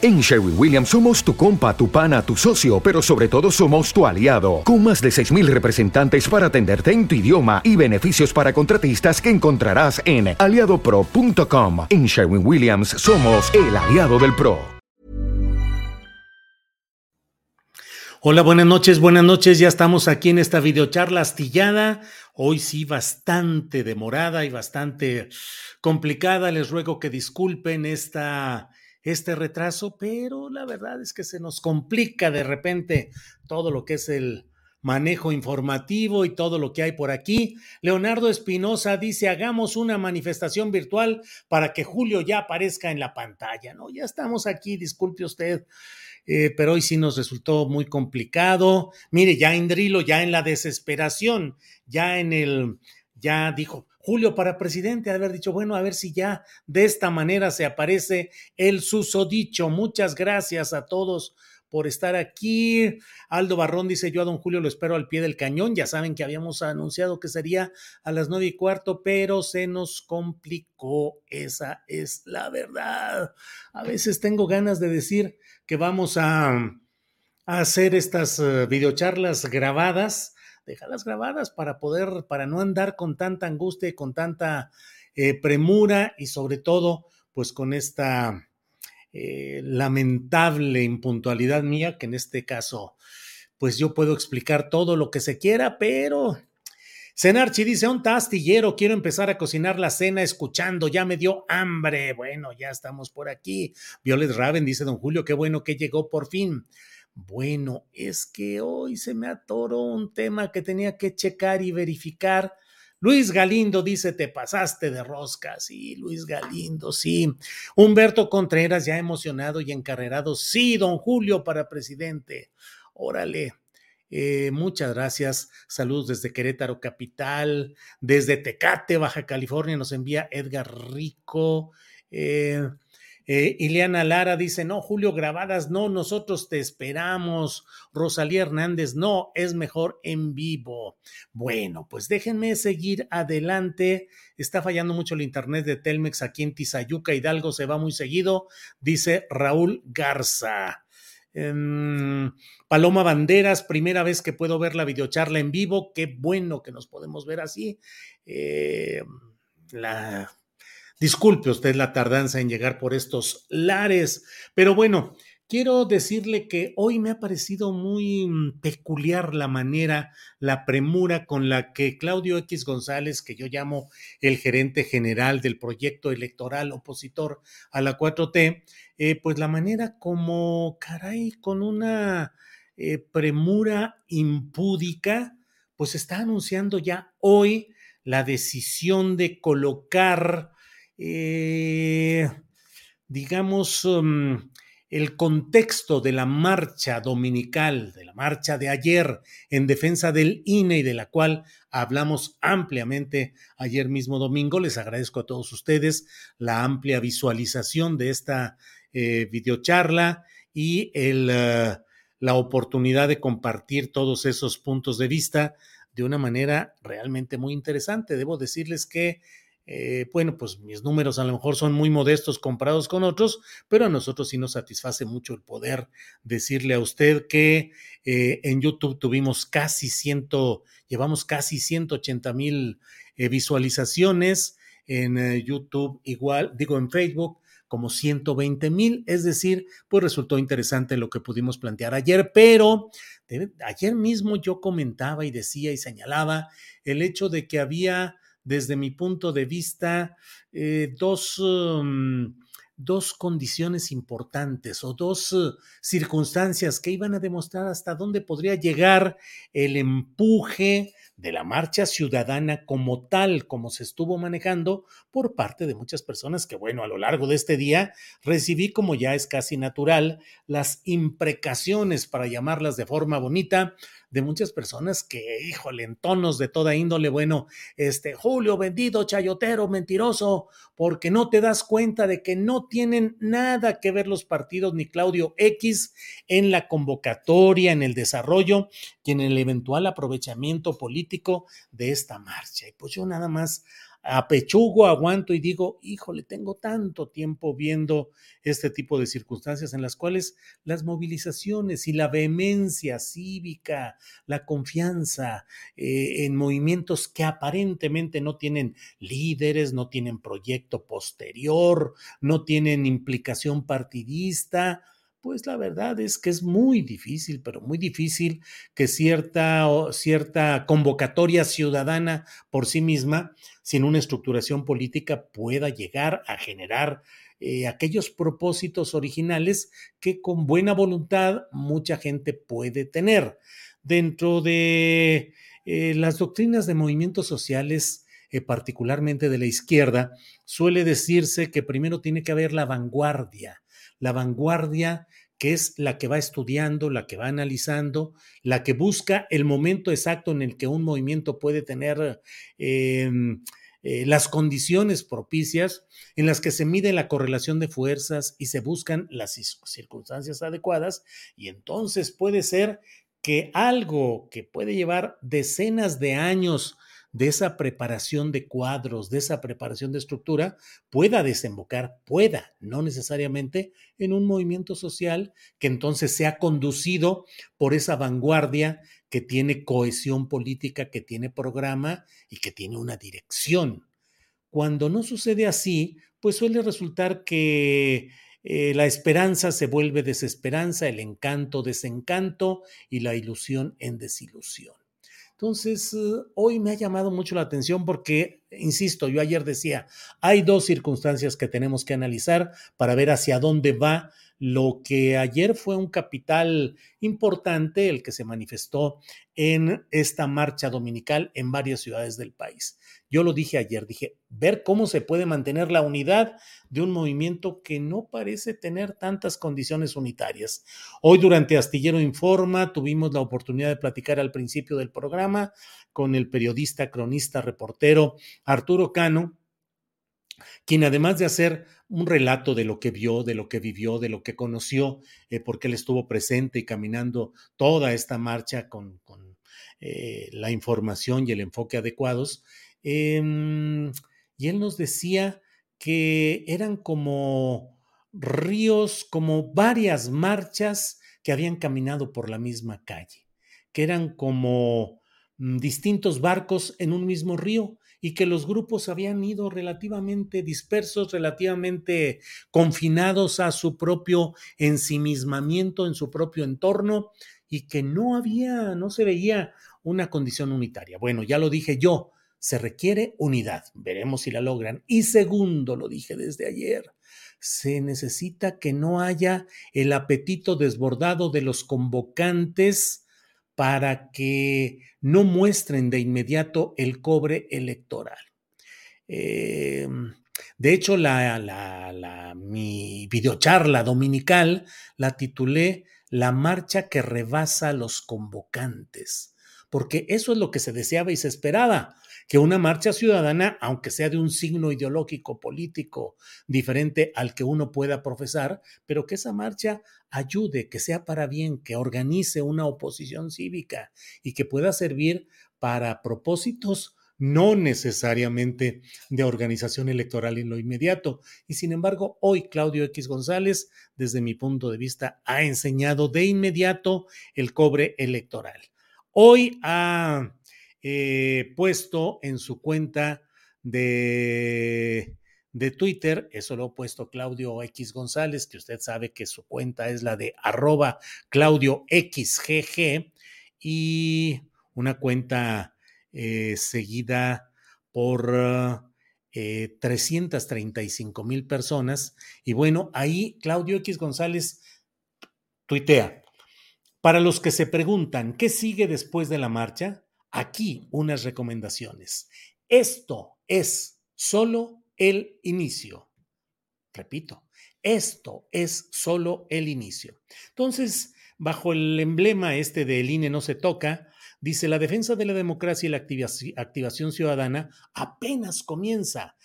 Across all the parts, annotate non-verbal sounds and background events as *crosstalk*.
En Sherwin Williams somos tu compa, tu pana, tu socio, pero sobre todo somos tu aliado, con más de 6.000 representantes para atenderte en tu idioma y beneficios para contratistas que encontrarás en aliadopro.com. En Sherwin Williams somos el aliado del PRO. Hola, buenas noches, buenas noches, ya estamos aquí en esta videocharla astillada, hoy sí bastante demorada y bastante complicada, les ruego que disculpen esta este retraso, pero la verdad es que se nos complica de repente todo lo que es el manejo informativo y todo lo que hay por aquí. Leonardo Espinosa dice, hagamos una manifestación virtual para que Julio ya aparezca en la pantalla, ¿no? Ya estamos aquí, disculpe usted. Eh, pero hoy sí nos resultó muy complicado. Mire, ya Indrilo, ya en la desesperación, ya en el, ya dijo, Julio para presidente, de haber dicho, bueno, a ver si ya de esta manera se aparece el susodicho. Muchas gracias a todos por estar aquí. Aldo Barrón dice, yo a don Julio lo espero al pie del cañón. Ya saben que habíamos anunciado que sería a las nueve y cuarto, pero se nos complicó. Esa es la verdad. A veces tengo ganas de decir que vamos a, hacer estas uh, videocharlas grabadas déjalas grabadas para poder, para no andar con tanta angustia y con tanta eh, premura y sobre todo, pues con esta eh, lamentable impuntualidad mía, que en este caso, pues yo puedo explicar todo lo que se quiera, pero Senarchi dice, un astillero, quiero empezar a cocinar la cena escuchando, ya me dio hambre. Bueno, ya estamos por aquí. Violet Raven dice, don Julio, qué bueno que llegó por fin. Bueno, es que hoy se me atoró un tema que tenía que checar y verificar. Luis Galindo dice, te pasaste de rosca. Sí, Luis Galindo, sí. Humberto Contreras, ya emocionado y encarrerado. Sí, don Julio para presidente. Órale. Eh, muchas gracias. Saludos desde Querétaro Capital, desde Tecate, Baja California, nos envía Edgar Rico. Eh, eh, Ileana Lara dice, no, Julio, grabadas, no, nosotros te esperamos. Rosalía Hernández, no, es mejor en vivo. Bueno, pues déjenme seguir adelante. Está fallando mucho el internet de Telmex aquí en Tizayuca, Hidalgo, se va muy seguido, dice Raúl Garza. Em, Paloma Banderas, primera vez que puedo ver la videocharla en vivo, qué bueno que nos podemos ver así. Eh, la Disculpe usted la tardanza en llegar por estos lares, pero bueno, quiero decirle que hoy me ha parecido muy mm, peculiar la manera, la premura con la que Claudio X González, que yo llamo el gerente general del proyecto electoral opositor a la 4T, eh, pues la manera como, caray, con una eh, premura impúdica, pues está anunciando ya hoy la decisión de colocar eh, digamos, um, el contexto de la marcha dominical, de la marcha de ayer en defensa del INE y de la cual hablamos ampliamente ayer mismo domingo. Les agradezco a todos ustedes la amplia visualización de esta eh, videocharla y el, uh, la oportunidad de compartir todos esos puntos de vista de una manera realmente muy interesante. Debo decirles que eh, bueno, pues mis números a lo mejor son muy modestos comparados con otros, pero a nosotros sí nos satisface mucho el poder decirle a usted que eh, en YouTube tuvimos casi ciento, llevamos casi 180 mil eh, visualizaciones, en YouTube igual, digo en Facebook como 120 mil, es decir, pues resultó interesante lo que pudimos plantear ayer, pero ayer mismo yo comentaba y decía y señalaba el hecho de que había desde mi punto de vista, eh, dos, um, dos condiciones importantes o dos uh, circunstancias que iban a demostrar hasta dónde podría llegar el empuje de la marcha ciudadana como tal, como se estuvo manejando por parte de muchas personas que, bueno, a lo largo de este día recibí, como ya es casi natural, las imprecaciones, para llamarlas de forma bonita, de muchas personas que, híjole, en tonos de toda índole, bueno, este, Julio, vendido, chayotero, mentiroso, porque no te das cuenta de que no tienen nada que ver los partidos ni Claudio X en la convocatoria, en el desarrollo y en el eventual aprovechamiento político de esta marcha. Y pues yo nada más apechugo, aguanto y digo, híjole, tengo tanto tiempo viendo este tipo de circunstancias en las cuales las movilizaciones y la vehemencia cívica, la confianza eh, en movimientos que aparentemente no tienen líderes, no tienen proyecto posterior, no tienen implicación partidista, pues la verdad es que es muy difícil, pero muy difícil que cierta, cierta convocatoria ciudadana por sí misma, sin una estructuración política, pueda llegar a generar eh, aquellos propósitos originales que con buena voluntad mucha gente puede tener. Dentro de eh, las doctrinas de movimientos sociales, eh, particularmente de la izquierda, suele decirse que primero tiene que haber la vanguardia, la vanguardia que es la que va estudiando, la que va analizando, la que busca el momento exacto en el que un movimiento puede tener eh, eh, las condiciones propicias en las que se mide la correlación de fuerzas y se buscan las circunstancias adecuadas y entonces puede ser que algo que puede llevar decenas de años de esa preparación de cuadros, de esa preparación de estructura, pueda desembocar, pueda, no necesariamente, en un movimiento social que entonces sea conducido por esa vanguardia que tiene cohesión política, que tiene programa y que tiene una dirección. Cuando no sucede así, pues suele resultar que eh, la esperanza se vuelve desesperanza, el encanto desencanto y la ilusión en desilusión. Entonces, eh, hoy me ha llamado mucho la atención porque, insisto, yo ayer decía, hay dos circunstancias que tenemos que analizar para ver hacia dónde va lo que ayer fue un capital importante, el que se manifestó en esta marcha dominical en varias ciudades del país. Yo lo dije ayer, dije, ver cómo se puede mantener la unidad de un movimiento que no parece tener tantas condiciones unitarias. Hoy durante Astillero Informa tuvimos la oportunidad de platicar al principio del programa con el periodista, cronista, reportero Arturo Cano, quien además de hacer un relato de lo que vio, de lo que vivió, de lo que conoció, eh, porque él estuvo presente y caminando toda esta marcha con, eh, la información y el enfoque adecuados. Em, y él nos decía que eran como ríos, como varias marchas que habían caminado por la misma calle, que eran como mm, distintos barcos en un mismo río y que los grupos habían ido relativamente dispersos, relativamente confinados a su propio ensimismamiento en su propio entorno y que no había, no se veía una condición unitaria. Bueno, ya lo dije yo, se requiere unidad, veremos si la logran. Y segundo, lo dije desde ayer, se necesita que no haya el apetito desbordado de los convocantes para que no muestren de inmediato el cobre electoral. Em, de hecho, la, mi videocharla dominical la titulé La marcha que rebasa a los convocantes, porque eso es lo que se deseaba y se esperaba que una marcha ciudadana, aunque sea de un signo ideológico político diferente al que uno pueda profesar, pero que esa marcha ayude, que sea para bien, que organice una oposición cívica y que pueda servir para propósitos no necesariamente de organización electoral en lo inmediato. Y sin embargo, hoy Claudio X González, desde mi punto de vista, ha enseñado de inmediato el cobre electoral. Hoy ha eh, puesto en su cuenta de, de Twitter, eso lo ha puesto Claudio X González, que usted sabe que su cuenta es la de arroba Claudio XGG y una cuenta eh, seguida por eh, 335 mil personas. Y bueno, ahí Claudio X González tuitea. Para los que se preguntan qué sigue después de la marcha, aquí unas recomendaciones. Esto es solo el inicio. Repito, esto es solo el inicio. Entonces, bajo el emblema este de el INE no se toca, dice la defensa de la democracia y la activación ciudadana apenas comienza.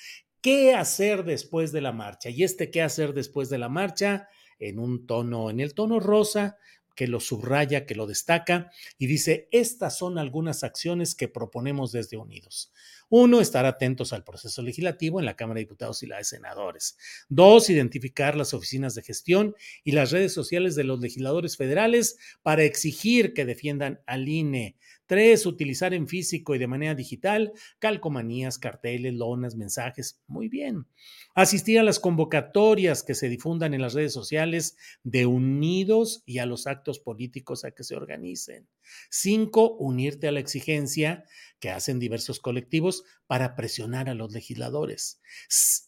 ¿Qué hacer después de la marcha? Y este qué hacer después de la marcha, en un tono, en el tono rosa, que lo subraya, que lo destaca, y dice, estas son algunas acciones que proponemos desde Unidos. Uno, estar atentos al proceso legislativo en la Cámara de Diputados y la de Senadores. Dos, identificar las oficinas de gestión y las redes sociales de los legisladores federales para exigir que defiendan al INE. Tres, utilizar en físico y de manera digital calcomanías, carteles, lonas, mensajes. Muy bien. Asistir a las convocatorias que se difundan en las redes sociales de Unidos y a los actos políticos a que se organicen. Cinco, unirte a la exigencia que hacen diversos colectivos para presionar a los legisladores.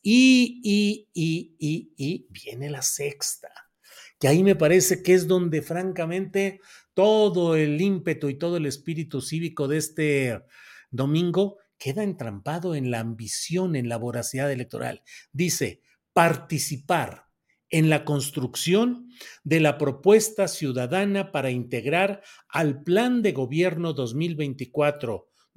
Y, y, y, y, y viene la sexta, que ahí me parece que es donde francamente todo el ímpetu y todo el espíritu cívico de este domingo queda entrampado en la ambición, en la voracidad electoral. Dice, participar en la construcción de la propuesta ciudadana para integrar al Plan de Gobierno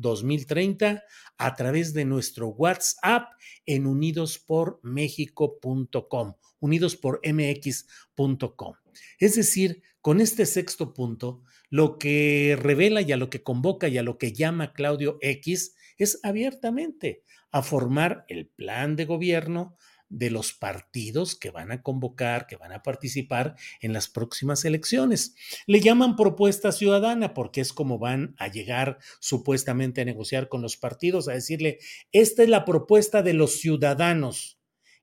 2024-2030 a través de nuestro WhatsApp en unidospormexico.com, unidospormx.com. Es decir, con este sexto punto, lo que revela y a lo que convoca y a lo que llama Claudio X es abiertamente a formar el plan de gobierno de los partidos que van a convocar, que van a participar en las próximas elecciones. Le llaman propuesta ciudadana porque es como van a llegar supuestamente a negociar con los partidos, a decirle, esta es la propuesta de los ciudadanos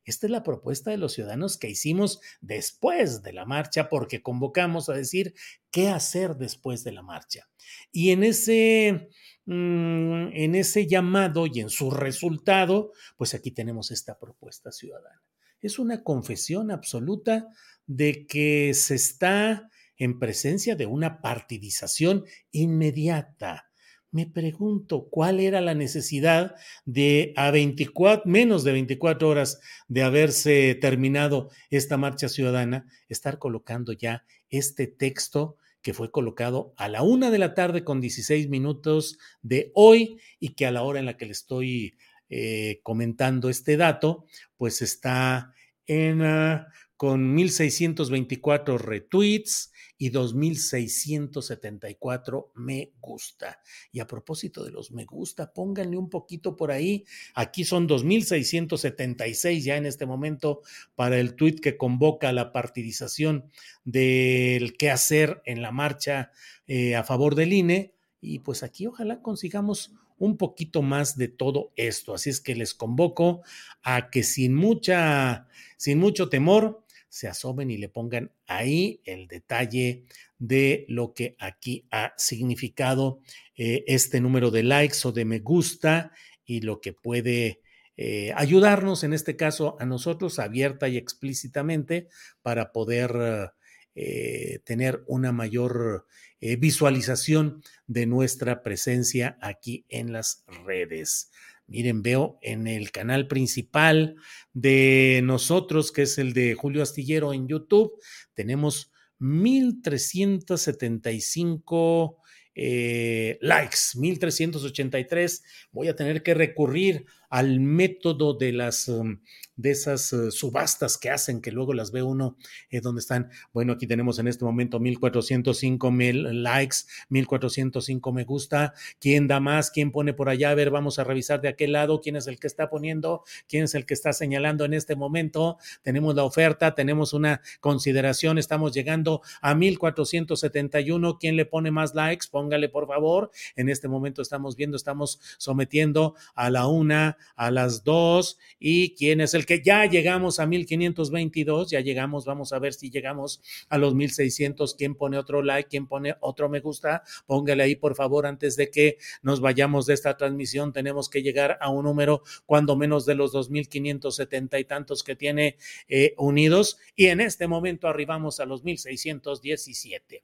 esta es la propuesta de los ciudadanos que hicimos después de la marcha porque convocamos a decir qué hacer después de la marcha. Y en ese, mm, en ese llamado y en su resultado, pues aquí tenemos esta propuesta ciudadana. Es una confesión absoluta de que se está en presencia de una partidización inmediata me pregunto cuál era la necesidad de a 24, menos de 24 horas de haberse terminado esta marcha ciudadana, estar colocando ya este texto que fue colocado a la una de la tarde con 16 minutos de hoy y que a la hora en la que le estoy eh, comentando este dato, pues está en, uh, con 1624 retweets, y 2.674 me gusta. Y a propósito de los me gusta, pónganle un poquito por ahí. Aquí son 2.676 ya en este momento para el tuit que convoca la partidización del qué hacer en la marcha eh, a favor del INE. Y pues aquí ojalá consigamos un poquito más de todo esto. Así es que les convoco a que sin mucha, sin mucho temor, se asomen y le pongan ahí el detalle de lo que aquí ha significado eh, este número de likes o de me gusta y lo que puede eh, ayudarnos, en este caso a nosotros, abierta y explícitamente, para poder eh, tener una mayor visualización de nuestra presencia aquí en las redes. Miren, veo en el canal principal de nosotros, que es el de Julio Astillero en YouTube, tenemos 1375 eh, likes, 1383. Voy a tener que recurrir al método de las um, de esas uh, subastas que hacen, que luego las ve uno eh, donde están. Bueno, aquí tenemos en este momento 1405 mil likes, 1405 me gusta. ¿Quién da más? ¿Quién pone por allá? A ver, vamos a revisar de aquel lado quién es el que está poniendo, quién es el que está señalando en este momento. Tenemos la oferta, tenemos una consideración, estamos llegando a 1471. ¿Quién le pone más likes? Póngale por favor. En este momento estamos viendo, estamos sometiendo a la una a las 2 y quién es el que ya llegamos a 1522, ya llegamos, vamos a ver si llegamos a los 1600, quién pone otro like, quién pone otro me gusta, póngale ahí por favor antes de que nos vayamos de esta transmisión, tenemos que llegar a un número cuando menos de los 2570 y tantos que tiene eh, unidos. Y en este momento arribamos a los 1617.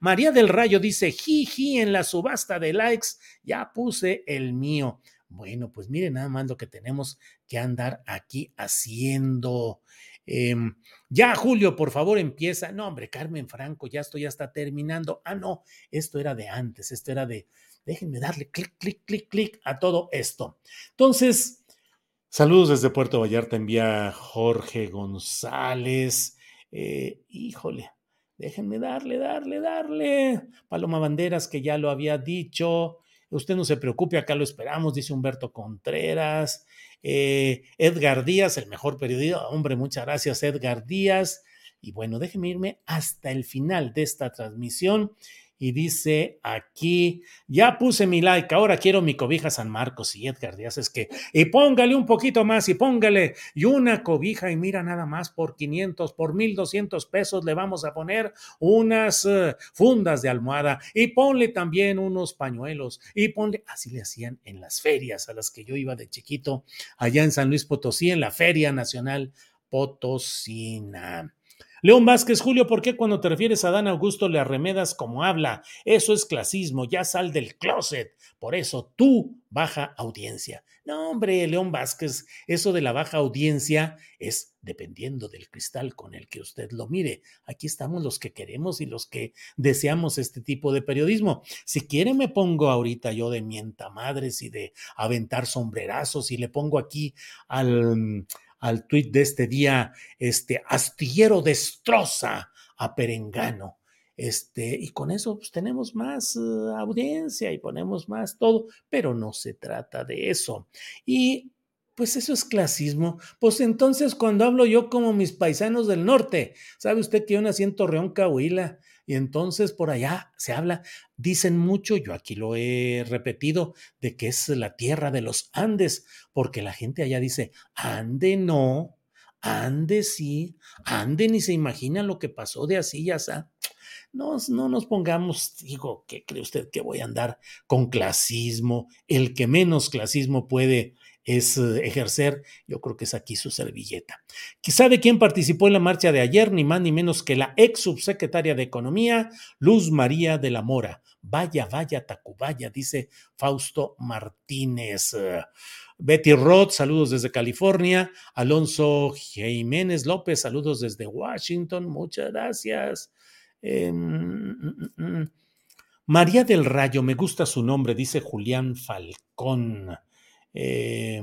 María del Rayo dice, jiji, en la subasta de likes ya puse el mío. Bueno, pues miren nada más lo que tenemos que andar aquí haciendo. Em, ya, Julio, por favor, empieza. No, hombre, Carmen Franco, ya esto ya está terminando. Ah, no, esto era de antes, esto era de, déjenme darle clic, clic, clic, clic a todo esto. Entonces, saludos desde Puerto Vallarta, envía Jorge González. Eh, híjole, déjenme darle, darle, darle. Paloma Banderas, que ya lo había dicho. Usted no se preocupe, acá lo esperamos, dice Humberto Contreras. Eh, Edgar Díaz, el mejor periodista. Hombre, muchas gracias, Edgar Díaz. Y bueno, déjeme irme hasta el final de esta transmisión y dice aquí, ya puse mi like, ahora quiero mi cobija San Marcos y Edgar Díaz es que, y póngale un poquito más y póngale y una cobija y mira nada más por 500, por 1200 pesos le vamos a poner unas uh, fundas de almohada y ponle también unos pañuelos y ponle, así le hacían en las ferias a las que yo iba de chiquito allá en San Luis Potosí, en la Feria Nacional Potosina. León Vázquez, Julio, ¿por qué cuando te refieres a Dan Augusto le arremedas como habla? Eso es clasismo, ya sal del closet. Por eso tú, baja audiencia. No, hombre, León Vázquez, eso de la baja audiencia es dependiendo del cristal con el que usted lo mire. Aquí estamos los que queremos y los que deseamos este tipo de periodismo. Si quiere, me pongo ahorita yo de mienta madres y de aventar sombrerazos y le pongo aquí al al tuit de este día, este astillero destroza a Perengano. Este, y con eso pues, tenemos más uh, audiencia y ponemos más todo, pero no se trata de eso. Y pues eso es clasismo. Pues entonces cuando hablo yo como mis paisanos del norte, ¿sabe usted que yo nací en Torreón, Cahuila? Y entonces por allá se habla, dicen mucho, yo aquí lo he repetido, de que es la tierra de los Andes, porque la gente allá dice, ande no, ande sí, ande ni se imagina lo que pasó de así y así. No, no nos pongamos, digo, ¿qué cree usted que voy a andar con clasismo? El que menos clasismo puede es eh, ejercer, yo creo que es aquí su servilleta. Quizá de quién participó en la marcha de ayer, ni más ni menos que la ex subsecretaria de Economía, Luz María de la Mora. Vaya, vaya, Tacubaya, dice Fausto Martínez. Betty Roth, saludos desde California. Alonso Jiménez López, saludos desde Washington, muchas gracias. Em, mm, mm, mm, María del Rayo, me gusta su nombre, dice Julián Falcón. Eh,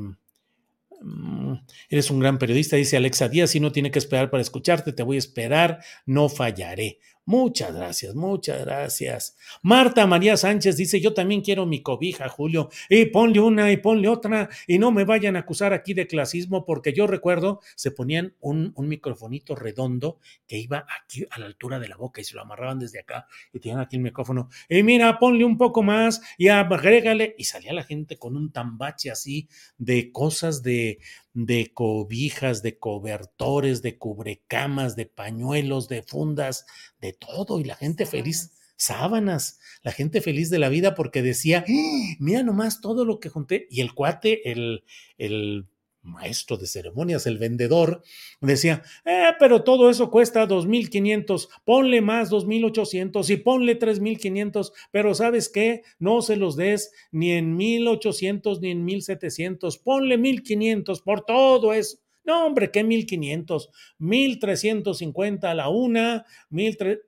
mm, eres un gran periodista, dice Alexa Díaz, y no tiene que esperar para escucharte, te voy a esperar, no fallaré. Muchas gracias, muchas gracias. Marta María Sánchez dice, yo también quiero mi cobija, Julio, y ponle una y ponle otra, y no me vayan a acusar aquí de clasismo, porque yo recuerdo, se ponían un, un microfonito redondo que iba aquí a la altura de la boca y se lo amarraban desde acá y tenían aquí el micrófono, y mira, ponle un poco más y agrégale, y salía la gente con un tambache así de cosas de, de cobijas, de cobertores, de cubrecamas, de pañuelos, de fundas, de todo, y la gente feliz, sábanas, la gente feliz de la vida porque decía, ¡Ah! mira nomás todo lo que junté, y el cuate, el, el maestro de ceremonias, el vendedor, decía, eh, pero todo eso cuesta 2.500, ponle más 2.800 y ponle 3.500, pero ¿sabes qué? No se los des ni en 1.800 ni en 1.700, ponle 1.500 por todo eso. No, hombre, ¿qué 1.500? 1.350 a la una, 1.300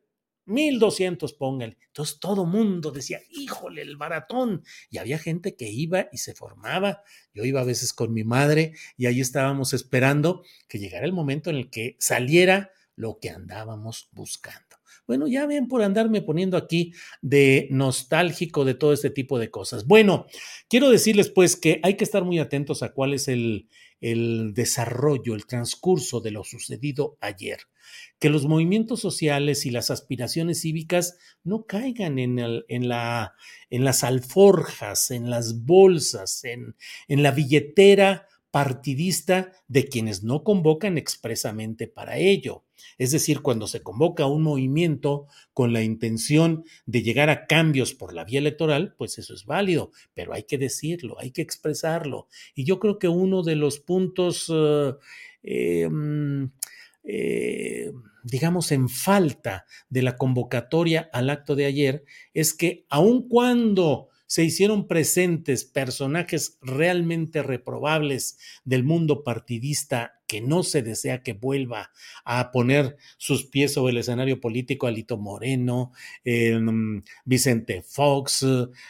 1200 póngale. Entonces todo mundo decía, híjole, el maratón. Y había gente que iba y se formaba. Yo iba a veces con mi madre y ahí estábamos esperando que llegara el momento en el que saliera lo que andábamos buscando. Bueno, ya ven por andarme poniendo aquí de nostálgico de todo este tipo de cosas. Bueno, quiero decirles pues que hay que estar muy atentos a cuál es el, el desarrollo, el transcurso de lo sucedido ayer. Que los movimientos sociales y las aspiraciones cívicas no caigan en, en, la, en las alforjas, en las bolsas, en, en la billetera partidista de quienes no convocan expresamente para ello. Es decir, cuando se convoca un movimiento con la intención de llegar a cambios por la vía electoral, pues eso es válido, pero hay que decirlo, hay que expresarlo. Y yo creo que uno de los puntos, eh, mm, eh, digamos, en falta de la convocatoria al acto de ayer es que aun cuando se hicieron presentes personajes realmente reprobables del mundo partidista que no se desea que vuelva a poner sus pies sobre el escenario político, Alito Moreno, em, Vicente Fox,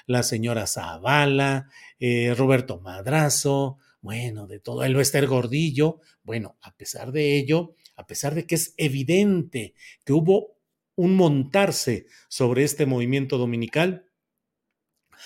la señora Zavala, eh, Roberto Madrazo, bueno, de todo, el Esther Gordillo, bueno, a pesar de ello, a pesar de que es evidente que hubo un montarse sobre este movimiento dominical,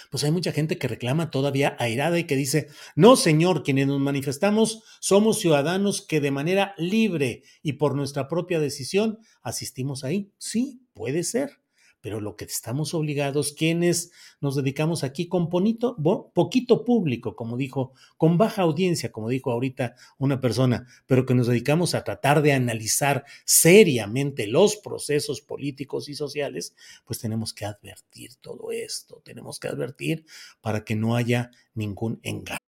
pues hay mucha gente que reclama todavía airada y que dice, no señor, quienes nos manifestamos somos ciudadanos que de manera libre y por nuestra propia decisión asistimos ahí. Sí, puede ser pero lo que estamos obligados, quienes nos dedicamos aquí con bonito, poquito público, como dijo, con baja audiencia, como dijo ahorita una persona, pero que nos dedicamos a tratar de analizar seriamente los procesos políticos y sociales, pues tenemos que advertir todo esto, tenemos que advertir para que no haya ningún engaño.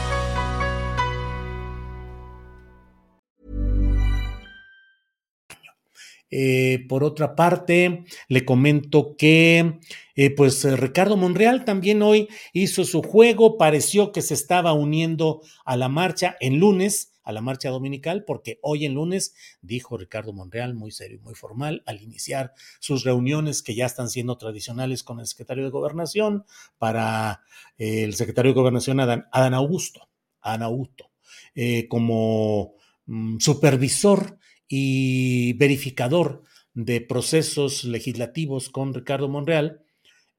Eh, por otra parte, le comento que eh, pues eh, Ricardo Monreal también hoy hizo su juego, pareció que se estaba uniendo a la marcha en lunes, a la marcha dominical, porque hoy en lunes, dijo Ricardo Monreal, muy serio y muy formal, al iniciar sus reuniones que ya están siendo tradicionales con el secretario de Gobernación, para el secretario de Gobernación Adán, Augusto, Adán Augusto, como mm, supervisor y verificador de procesos legislativos con Ricardo Monreal,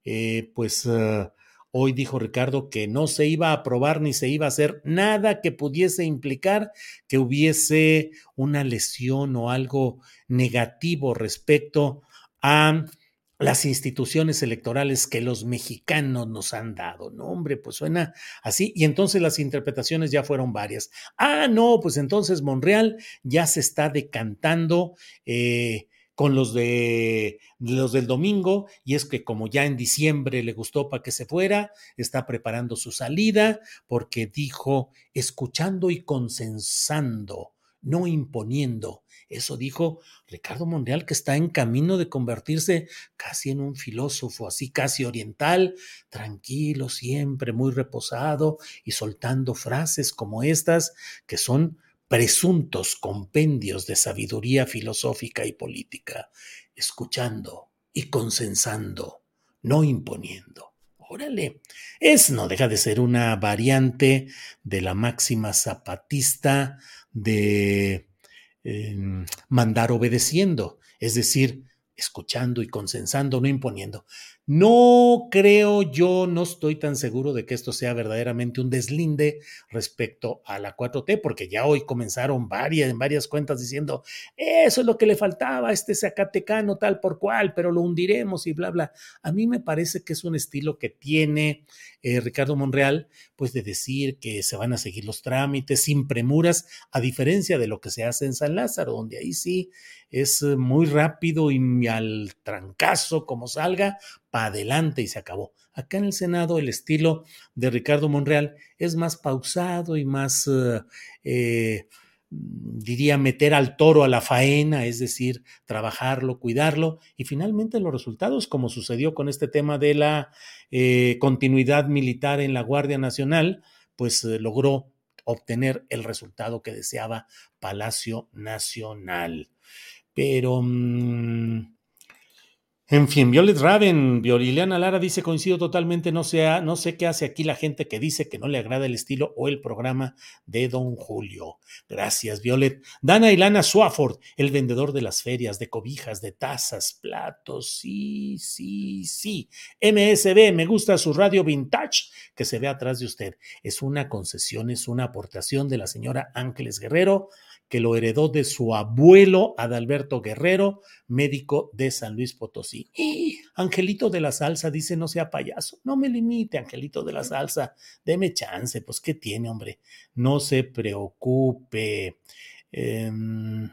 eh, pues eh, hoy dijo Ricardo que no se iba a aprobar ni se iba a hacer nada que pudiese implicar que hubiese una lesión o algo negativo respecto a las instituciones electorales que los mexicanos nos han dado. No, hombre, pues suena así. Y entonces las interpretaciones ya fueron varias. Ah, no, pues entonces Monreal ya se está decantando. Eh, con los de los del domingo y es que como ya en diciembre le gustó para que se fuera, está preparando su salida porque dijo escuchando y consensando, no imponiendo eso dijo Ricardo Monreal, que está en camino de convertirse casi en un filósofo, así casi oriental, tranquilo siempre, muy reposado y soltando frases como estas, que son presuntos compendios de sabiduría filosófica y política, escuchando y consensando, no imponiendo. Órale, es no deja de ser una variante de la máxima zapatista de mandar obedeciendo, es decir, escuchando y consensando, no imponiendo. No creo yo, no estoy tan seguro de que esto sea verdaderamente un deslinde respecto a la 4T, porque ya hoy comenzaron varias, en varias cuentas diciendo, eso es lo que le faltaba a este Zacatecano tal por cual, pero lo hundiremos y bla, bla. A mí me parece que es un estilo que tiene eh, Ricardo Monreal, pues de decir que se van a seguir los trámites sin premuras, a diferencia de lo que se hace en San Lázaro, donde ahí sí es muy rápido y al trancazo como salga, para adelante y se acabó. Acá en el Senado el estilo de Ricardo Monreal es más pausado y más, eh, eh, diría, meter al toro a la faena, es decir, trabajarlo, cuidarlo y finalmente los resultados, como sucedió con este tema de la eh, continuidad militar en la Guardia Nacional, pues logró obtener el resultado que deseaba Palacio Nacional. Pero... Mmm, en fin, Violet Raven, Violiliana Lara dice, coincido totalmente, no, sea, no sé qué hace aquí la gente que dice que no le agrada el estilo o el programa de Don Julio. Gracias, Violet. Dana Ilana Swafford, el vendedor de las ferias, de cobijas, de tazas, platos, sí, sí, sí. MSB, me gusta su radio vintage que se ve atrás de usted. Es una concesión, es una aportación de la señora Ángeles Guerrero que lo heredó de su abuelo Adalberto Guerrero, médico de San Luis Potosí. Y *gasps* Angelito de la Salsa dice, no sea payaso, no me limite, Angelito de la Salsa, deme chance, pues ¿qué tiene, hombre? No se preocupe. Em,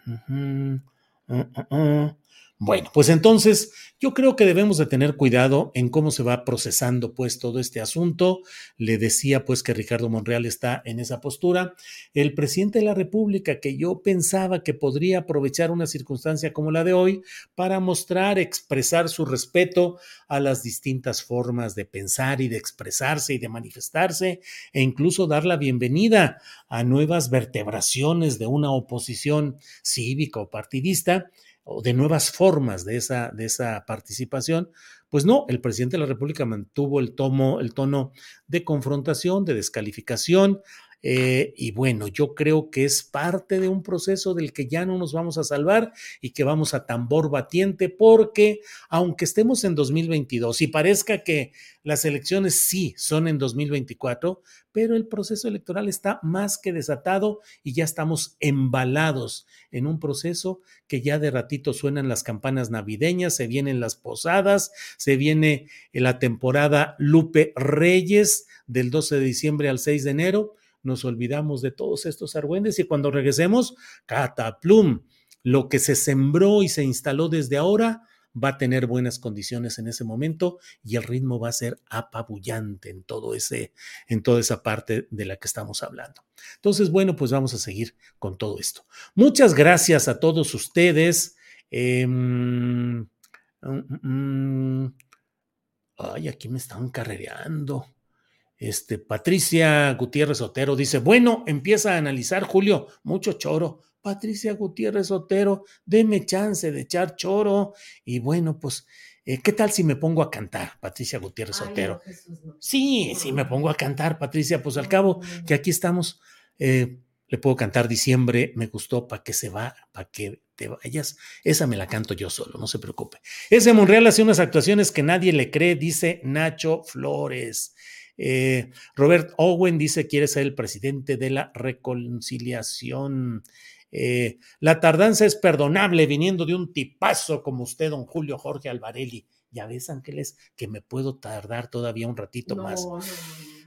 bueno, pues entonces yo creo que debemos de tener cuidado en cómo se va procesando pues todo este asunto. Le decía pues que Ricardo Monreal está en esa postura. El presidente de la República, que yo pensaba que podría aprovechar una circunstancia como la de hoy para mostrar, expresar su respeto a las distintas formas de pensar y de expresarse y de manifestarse e incluso dar la bienvenida a nuevas vertebraciones de una oposición cívica o partidista de nuevas formas de esa, de esa participación, pues no, el presidente de la República mantuvo el, tomo, el tono de confrontación, de descalificación, eh, y bueno, yo creo que es parte de un proceso del que ya no nos vamos a salvar y que vamos a tambor batiente porque aunque estemos en 2022 y parezca que las elecciones sí son en 2024, pero el proceso electoral está más que desatado y ya estamos embalados en un proceso que ya de ratito suenan las campanas navideñas, se vienen las posadas, se viene la temporada Lupe Reyes del 12 de diciembre al 6 de enero nos olvidamos de todos estos argüendes y cuando regresemos, cataplum, lo que se sembró y se instaló desde ahora va a tener buenas condiciones en ese momento y el ritmo va a ser apabullante en todo ese en toda esa parte de la que estamos hablando. Entonces, bueno, pues vamos a seguir con todo esto. Muchas gracias a todos ustedes. Em, mm, mm, mm. ay, aquí me están carrereando. Este, Patricia Gutiérrez Otero dice, bueno, empieza a analizar, Julio, mucho choro. Patricia Gutiérrez Otero, deme chance de echar choro. Y bueno, pues, eh, ¿qué tal si me pongo a cantar, Patricia Gutiérrez Otero? Sí, sí, me pongo a cantar, Patricia, pues al cabo que aquí estamos, eh, le puedo cantar diciembre, me gustó, para que se va, para que te vayas. Esa me la canto yo solo, no se preocupe. Ese Monreal hace unas actuaciones que nadie le cree, dice Nacho Flores. Eh, Robert Owen dice quiere ser el presidente de la reconciliación. Eh, la tardanza es perdonable viniendo de un tipazo como usted, don Julio Jorge Alvarelli. Ya ves, Ángeles, que me puedo tardar todavía un ratito más.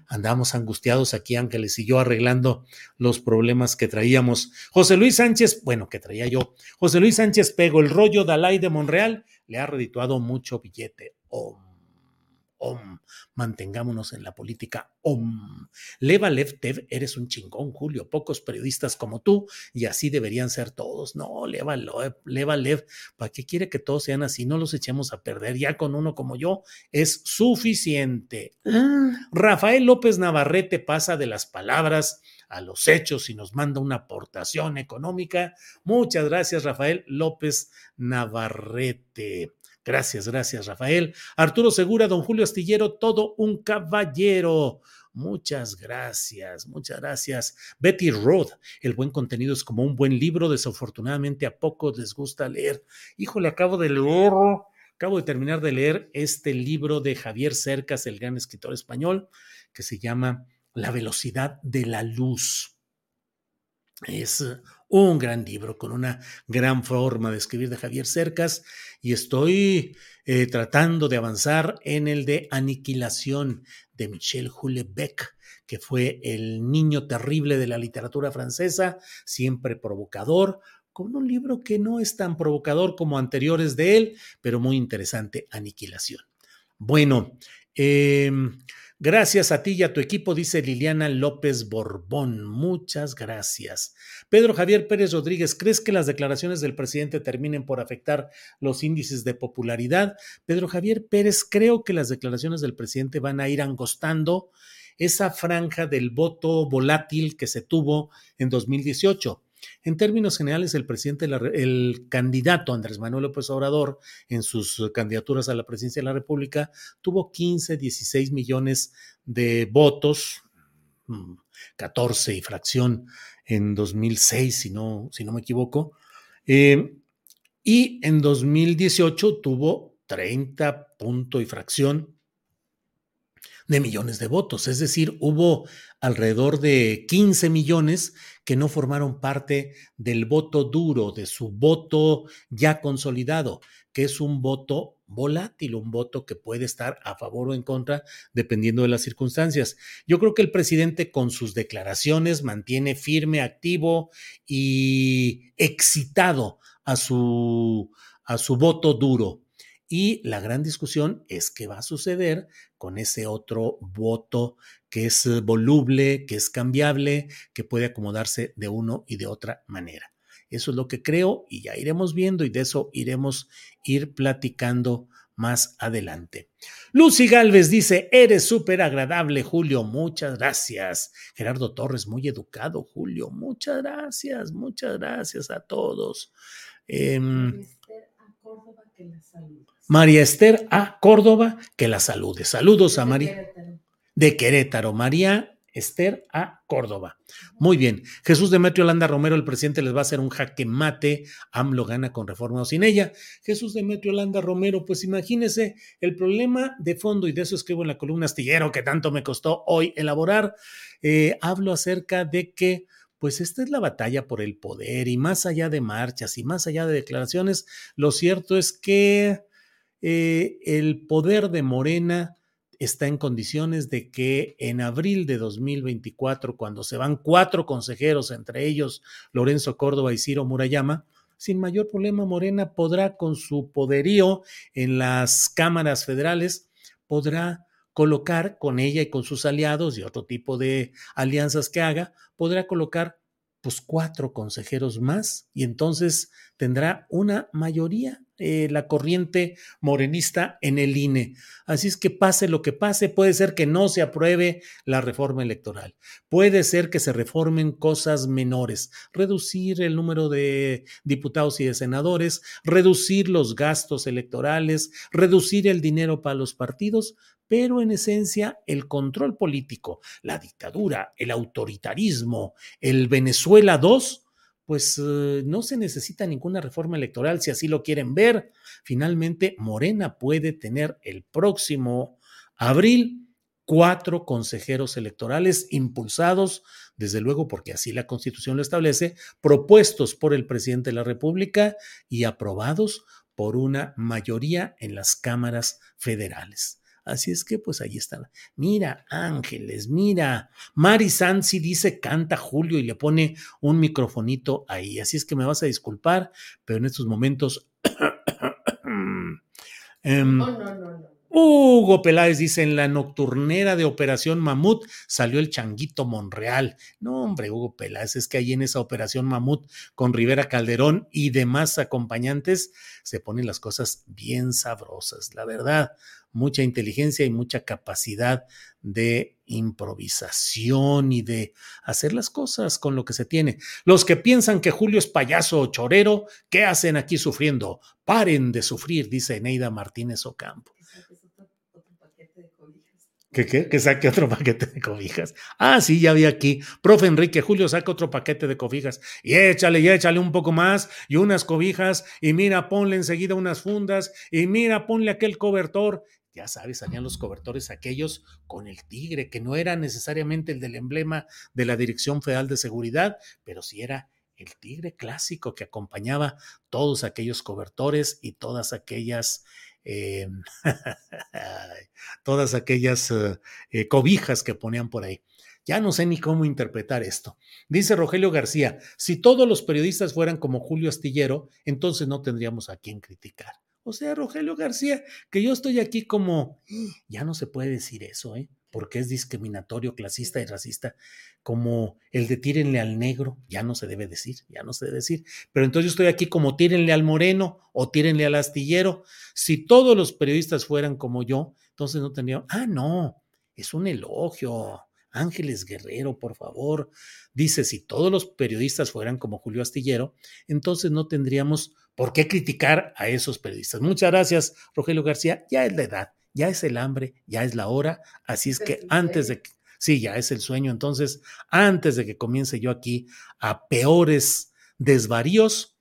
Andamos angustiados aquí, Ángeles y yo, arreglando los problemas que traíamos. José Luis Sánchez, bueno, que traía yo. José Luis Sánchez Pego, el rollo Dalai de Monreal, le ha redituado mucho billete. Oh Om. Mantengámonos en la política. Om. Leva Lev Tev, eres un chingón, Julio. Pocos periodistas como tú y así deberían ser todos. No, Leva, Leva Lev, ¿para qué quiere que todos sean así? No los echemos a perder. Ya con uno como yo es suficiente. Ah. Rafael López Navarrete pasa de las palabras a los hechos y nos manda una aportación económica. Muchas gracias, Rafael López Navarrete. Gracias, gracias, Rafael. Arturo Segura, don Julio Astillero, todo un caballero. Muchas gracias, muchas gracias. Betty Roth, el buen contenido es como un buen libro, desafortunadamente a pocos les gusta leer. Híjole, acabo de leer, acabo de terminar de leer este libro de Javier Cercas, el gran escritor español, que se llama La velocidad de la luz. Es un gran libro con una gran forma de escribir de Javier Cercas y estoy eh, tratando de avanzar en el de Aniquilación de Michel Houellebecq, que fue el niño terrible de la literatura francesa, siempre provocador, con un libro que no es tan provocador como anteriores de él, pero muy interesante, Aniquilación. Bueno, eh, Gracias a ti y a tu equipo, dice Liliana López Borbón. Muchas gracias. Pedro Javier Pérez Rodríguez, ¿crees que las declaraciones del presidente terminen por afectar los índices de popularidad? Pedro Javier Pérez, creo que las declaraciones del presidente van a ir angostando esa franja del voto volátil que se tuvo en 2018. En términos generales, el presidente, el candidato Andrés Manuel López Obrador, en sus candidaturas a la presidencia de la República, tuvo 15, 16 millones de votos, 14 mm, y fracción en 2006, si no, si no me equivoco. Eh, y en 2018 tuvo 30 punto y fracción de millones de votos. Es decir, hubo alrededor de 15 millones que no formaron parte del voto duro, de su voto ya consolidado, que es un voto volátil, un voto que puede estar a favor o en contra dependiendo de las circunstancias. Yo creo que el presidente con sus declaraciones mantiene firme, activo y excitado a su, a su voto duro. Y la gran discusión es qué va a suceder con ese otro voto que es eh, voluble, que es cambiable, que puede acomodarse de uno y de otra manera. Eso es lo que creo y ya iremos viendo y de eso iremos ir platicando más adelante. Lucy Galvez dice, eres súper agradable, Julio, muchas gracias. Gerardo Torres, muy educado, Julio, muchas gracias, muchas gracias a todos. María Esther A. Córdoba, que la salude. Saludos a María. De Querétaro. María Esther A. Córdoba. Muy bien. Jesús Demetrio Landa Romero, el presidente, les va a hacer un jaque mate. AMLO gana con reforma o sin ella. Jesús Demetrio Landa Romero, pues imagínese el problema de fondo, y de eso escribo en la columna astillero que tanto me costó hoy elaborar. Eh, hablo acerca de que pues esta es la batalla por el poder y más allá de marchas y más allá de declaraciones, lo cierto es que eh, el poder de Morena está en condiciones de que en abril de 2024, cuando se van cuatro consejeros, entre ellos Lorenzo Córdoba y Ciro Murayama, sin mayor problema Morena podrá con su poderío en las cámaras federales, podrá colocar con ella y con sus aliados y otro tipo de alianzas que haga, podrá colocar pues cuatro consejeros más y entonces tendrá una mayoría eh, la corriente morenista en el INE. Así es que pase lo que pase, puede ser que no se apruebe la reforma electoral, puede ser que se reformen cosas menores, reducir el número de diputados y de senadores, reducir los gastos electorales, reducir el dinero para los partidos, pero en esencia el control político, la dictadura, el autoritarismo, el Venezuela II, pues eh, no se necesita ninguna reforma electoral si así lo quieren ver. Finalmente, Morena puede tener el próximo abril cuatro consejeros electorales impulsados, desde luego porque así la constitución lo establece, propuestos por el presidente de la República y aprobados por una mayoría en las cámaras federales. Así es que pues ahí está. Mira, Ángeles, mira. Mari Sansi dice canta Julio y le pone un microfonito ahí. Así es que me vas a disculpar, pero en estos momentos... *coughs* Em, no, no, no, Hugo Peláez dice, en la nocturnera de Operación Mamut salió el changuito Monreal. No, hombre, Hugo Peláez, es que ahí en esa Operación Mamut con Rivera Calderón y demás acompañantes se ponen las cosas bien sabrosas, la verdad mucha inteligencia y mucha capacidad de improvisación y de hacer las cosas con lo que se tiene. Los que piensan que Julio es payaso o chorero, ¿qué hacen aquí sufriendo? Paren de sufrir, dice Neida Martínez Ocampo. ¿Qué, qué? Que saque otro *laughs* paquete de cobijas. Ah, sí, ya vi aquí. Profe Enrique Julio saca otro paquete de cobijas. Y échale, y échale un poco más, y unas cobijas, y mira, ponle enseguida unas fundas, y mira, ponle aquel cobertor. Ya sabes, salían los cobertores aquellos con el tigre, que no era necesariamente el del emblema de la Dirección Federal de Seguridad, pero sí era el tigre clásico que acompañaba todos aquellos cobertores y todas aquellas eh, *laughs* todas aquellas eh, eh, cobijas que ponían por ahí. Ya no sé ni cómo interpretar esto. Dice Rogelio García, si todos los periodistas fueran como Julio Astillero, entonces no tendríamos a quién criticar. O sea, Rogelio García, que yo estoy aquí como, ya no se puede decir eso, ¿eh? Porque es discriminatorio, clasista y racista, como el de tírenle al negro, ya no se debe decir, ya no se debe decir. Pero entonces yo estoy aquí como tírenle al moreno o tírenle al astillero. Si todos los periodistas fueran como yo, entonces no tendría, ah, no, es un elogio. Ángeles Guerrero, por favor. Dice, si todos los periodistas fueran como Julio Astillero, entonces no tendríamos por qué criticar a esos periodistas. Muchas gracias, Rogelio García. Ya es la edad ya es el hambre, ya es la hora, así es que antes de que, sí, ya es el sueño, entonces, antes de que comience yo aquí a peores desvaríos,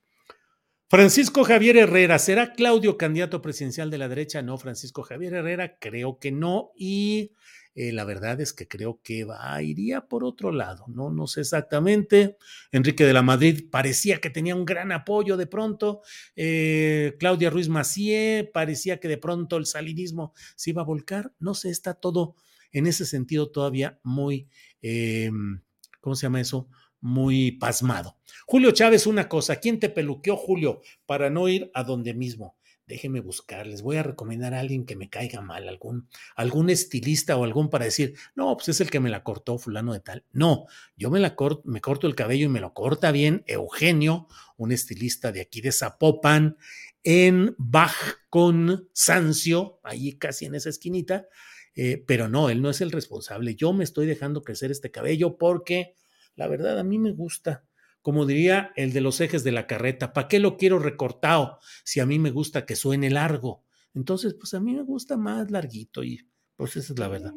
Francisco Javier Herrera, ¿será Claudio candidato presidencial de la derecha? No, Francisco Javier Herrera, creo que no, y eh, la verdad es que creo que va, iría por otro lado, ¿no? No sé exactamente. Enrique de la Madrid parecía que tenía un gran apoyo de pronto. Eh, Claudia Ruiz Macié parecía que de pronto el salinismo se iba a volcar. No sé, está todo en ese sentido todavía muy, em, ¿cómo se llama eso? Muy pasmado. Julio Chávez, una cosa, ¿quién te peluqueó, Julio, para no ir a donde mismo? Déjenme buscar, les voy a recomendar a alguien que me caiga mal, algún, algún estilista o algún para decir, no, pues es el que me la cortó fulano de tal. No, yo me la corto, me corto el cabello y me lo corta bien Eugenio, un estilista de aquí de Zapopan, en Baj con Sancio, ahí casi en esa esquinita, eh, pero no, él no es el responsable. Yo me estoy dejando crecer este cabello porque la verdad a mí me gusta como diría el de los ejes de la carreta, ¿para qué lo quiero recortado si a mí me gusta que suene largo? Entonces, pues a mí me gusta más larguito y pues esa es la verdad.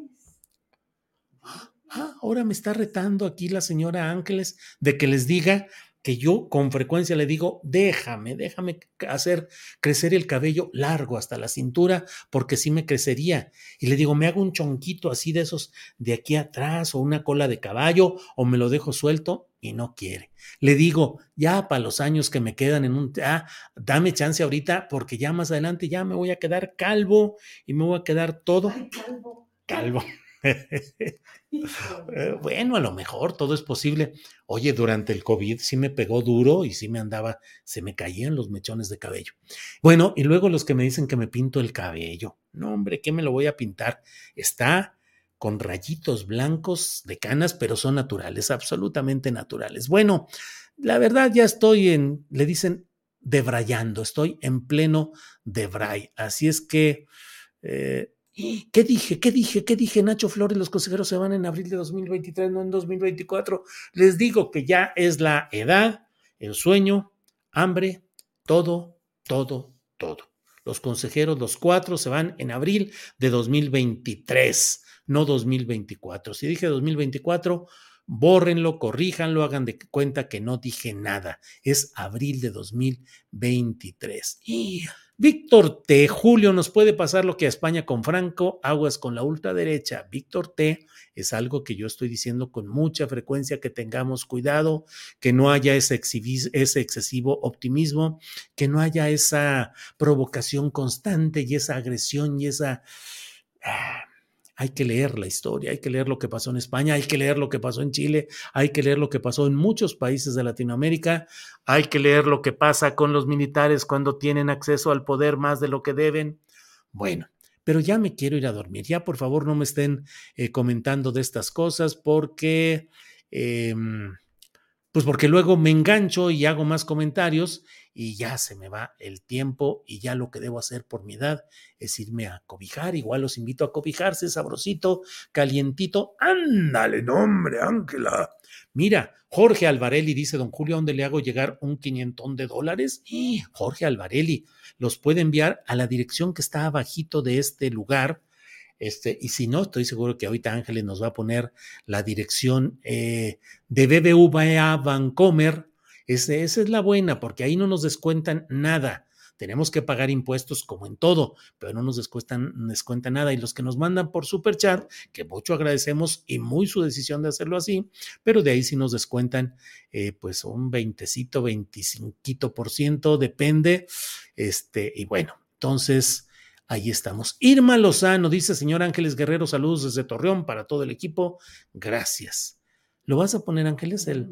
Ah, ahora me está retando aquí la señora Ángeles de que les diga que yo con frecuencia le digo, déjame, déjame hacer crecer el cabello largo hasta la cintura, porque sí me crecería. Y le digo, me hago un chonquito así de esos de aquí atrás, o una cola de caballo, o me lo dejo suelto, y no quiere. Le digo, ya para los años que me quedan en un, ah, dame chance ahorita, porque ya más adelante ya me voy a quedar calvo y me voy a quedar todo calvo. calvo. *laughs* Eh, bueno, a lo mejor todo es posible. Oye, durante el COVID sí me pegó duro y sí me andaba, se me caían los mechones de cabello. Bueno, y luego los que me dicen que me pinto el cabello. No, hombre, ¿qué me lo voy a pintar? Está con rayitos blancos de canas, pero son naturales, absolutamente naturales. Bueno, la verdad ya estoy en, le dicen debrayando, estoy en pleno debray. Así es que eh, ¿Qué dije? ¿Qué dije? ¿Qué dije? Nacho Flores, los consejeros se van en abril de 2023, no en 2024. Les digo que ya es la edad, el sueño, hambre, todo, todo, todo. Los consejeros, los cuatro, se van en abril de 2023, no 2024. Si dije 2024, bórrenlo, corríjanlo, hagan de cuenta que no dije nada. Es abril de 2023. Y Víctor T. Julio nos puede pasar lo que a España con Franco, aguas con la ultraderecha. Víctor T. es algo que yo estoy diciendo con mucha frecuencia, que tengamos cuidado, que no haya ese, excesivo optimismo, que no haya esa provocación constante y esa agresión y esa... Ah, hay que leer la historia, hay que leer lo que pasó en España, hay que leer lo que pasó en Chile, hay que leer lo que pasó en muchos países de Latinoamérica, hay que leer lo que pasa con los militares cuando tienen acceso al poder más de lo que deben. Bueno, pero ya me quiero ir a dormir. Ya por favor no me estén eh, comentando de estas cosas porque... Em, pues porque luego me engancho y hago más comentarios y ya se me va el tiempo y ya lo que debo hacer por mi edad es irme a cobijar. Igual los invito a cobijarse, sabrosito, calientito. Ándale, nombre, Ángela. Mira, Jorge Alvarelli dice, don Julio, ¿dónde le hago llegar un quinientón de dólares? Y Jorge Alvarelli los puede enviar a la dirección que está abajito de este lugar Este, y si no, estoy seguro que ahorita Ángeles nos va a poner la dirección eh, de BBVA Vancomer. esa es la buena, porque ahí no nos descuentan nada. Tenemos que pagar impuestos como en todo, pero no nos descuentan, descuentan nada. Y los que nos mandan por super chat, que mucho agradecemos y muy su decisión de hacerlo así, pero de ahí sí nos descuentan eh, pues un 20, 25 por ciento, depende. Este, y bueno, entonces Ahí estamos. Irma Lozano dice, señor Ángeles Guerrero, saludos desde Torreón para todo el equipo. Gracias. ¿Lo vas a poner, Ángeles? El,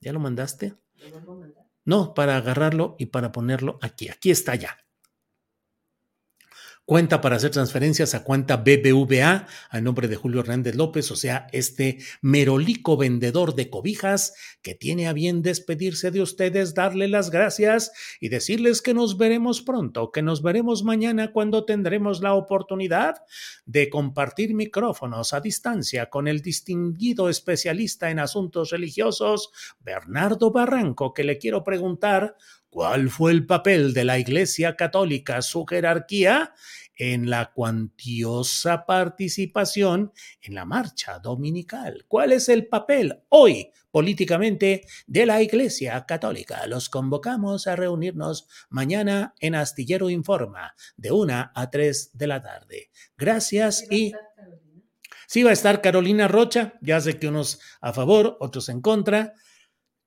¿Ya lo mandaste? No, para agarrarlo y para ponerlo aquí. Aquí está ya cuenta para hacer transferencias a cuenta BBVA a nombre de Julio Hernández López, o sea, este merolico vendedor de cobijas que tiene a bien despedirse de ustedes, darle las gracias y decirles que nos veremos pronto, que nos veremos mañana cuando tendremos la oportunidad de compartir micrófonos a distancia con el distinguido especialista en asuntos religiosos, Bernardo Barranco, que le quiero preguntar ¿Cuál fue el papel de la Iglesia Católica, su jerarquía, en la cuantiosa participación en la marcha dominical? ¿Cuál es el papel hoy políticamente de la Iglesia Católica? Los convocamos a reunirnos mañana en Astillero Informa, de una a tres de la tarde. Gracias y... Sí va a estar Carolina Rocha, ya sé que unos a favor, otros en contra.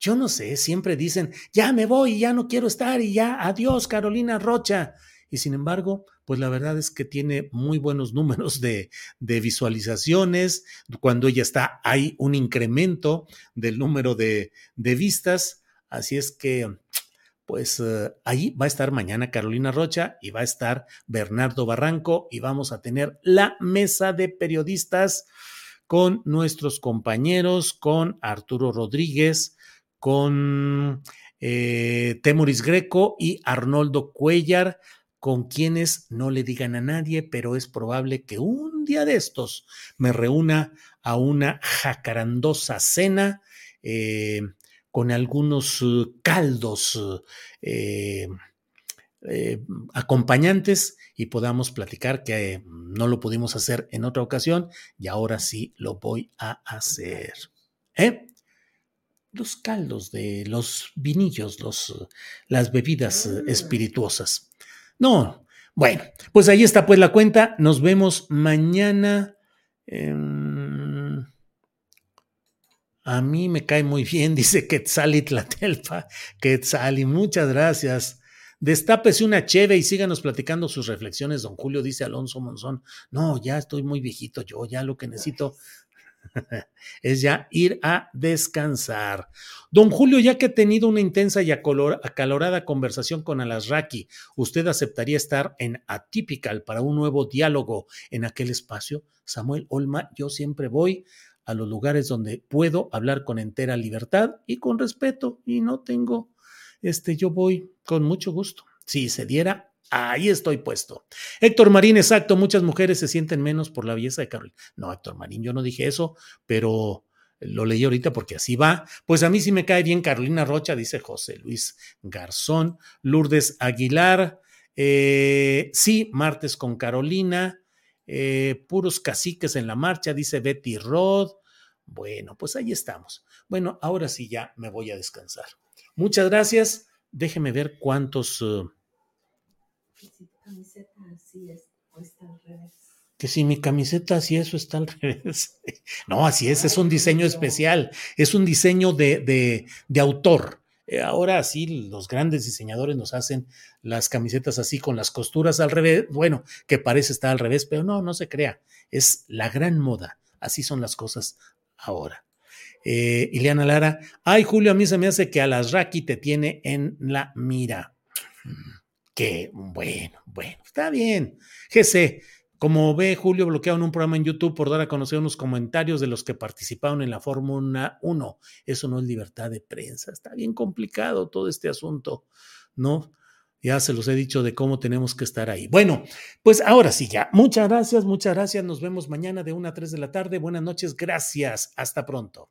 Yo no sé, siempre dicen, ya me voy, ya no quiero estar y ya, adiós Carolina Rocha. Y sin embargo, pues la verdad es que tiene muy buenos números de, visualizaciones. Cuando ella está, hay un incremento del número de, vistas. Así es que, pues eh, ahí va a estar mañana Carolina Rocha y va a estar Bernardo Barranco y vamos a tener la mesa de periodistas con nuestros compañeros, con Arturo Rodríguez, con eh, Temuris Greco y Arnoldo Cuellar, con quienes no le digan a nadie, pero es probable que un día de estos me reúna a una jacarandosa cena eh, con algunos eh, caldos acompañantes y podamos platicar que no lo pudimos hacer en otra ocasión y ahora sí lo voy a hacer. ¿Eh? Los caldos de los vinillos, los, las bebidas eh, espirituosas. No, bueno, pues ahí está pues la cuenta. Nos vemos mañana. a mí me cae muy bien, *laughs* dice Quetzalitlatelpa. Quetzali, muchas gracias. Destápese una cheve y síganos platicando sus reflexiones, don Julio, dice Alonso Monzón. No, ya estoy muy viejito yo, ya lo que necesito *laughs* es ya ir a descansar. Don Julio, ya que ha tenido una intensa y acalorada conversación con Alasraki, ¿usted aceptaría estar en Atypical para un nuevo diálogo en aquel espacio? Samuel Olma, yo siempre voy a los lugares donde puedo hablar con entera libertad y con respeto y no tengo, este, yo voy con mucho gusto. Si se diera, Ahí estoy puesto. Héctor Marín, exacto, muchas mujeres se sienten menos por la belleza de Carolina. No, Héctor Marín, yo no dije eso, pero lo leí ahorita porque así va. Pues a mí sí me cae bien Carolina Rocha, dice José Luis Garzón, Lourdes Aguilar, eh, sí, martes con Carolina, eh, puros caciques en la marcha, dice Betty Rod. Bueno, pues ahí estamos. Bueno, ahora sí ya me voy a descansar. Muchas gracias. Déjeme ver cuántos... Uh, que si mi camiseta así eso está al *laughs* revés. No, así es, es un diseño especial, es un diseño de, de, autor. Eh, ahora sí, los grandes diseñadores nos hacen las camisetas así con las costuras al revés. Bueno, que parece estar al revés, pero no, no se crea. Es la gran moda. Así son las cosas ahora. Eh, Ileana Lara, ay Julio, a mí se me hace que a las Raki te tiene en la mira que, bueno, bueno, está bien. GC, como ve Julio bloqueado en un programa en YouTube por dar a conocer unos comentarios de los que participaron en la Fórmula 1. Eso no es libertad de prensa. Está bien complicado todo este asunto, ¿no? Ya se los he dicho de cómo tenemos que estar ahí. Bueno, pues ahora sí ya. Muchas gracias, muchas gracias. Nos vemos mañana de 1 a 3 de la tarde. Buenas noches, gracias. Hasta pronto.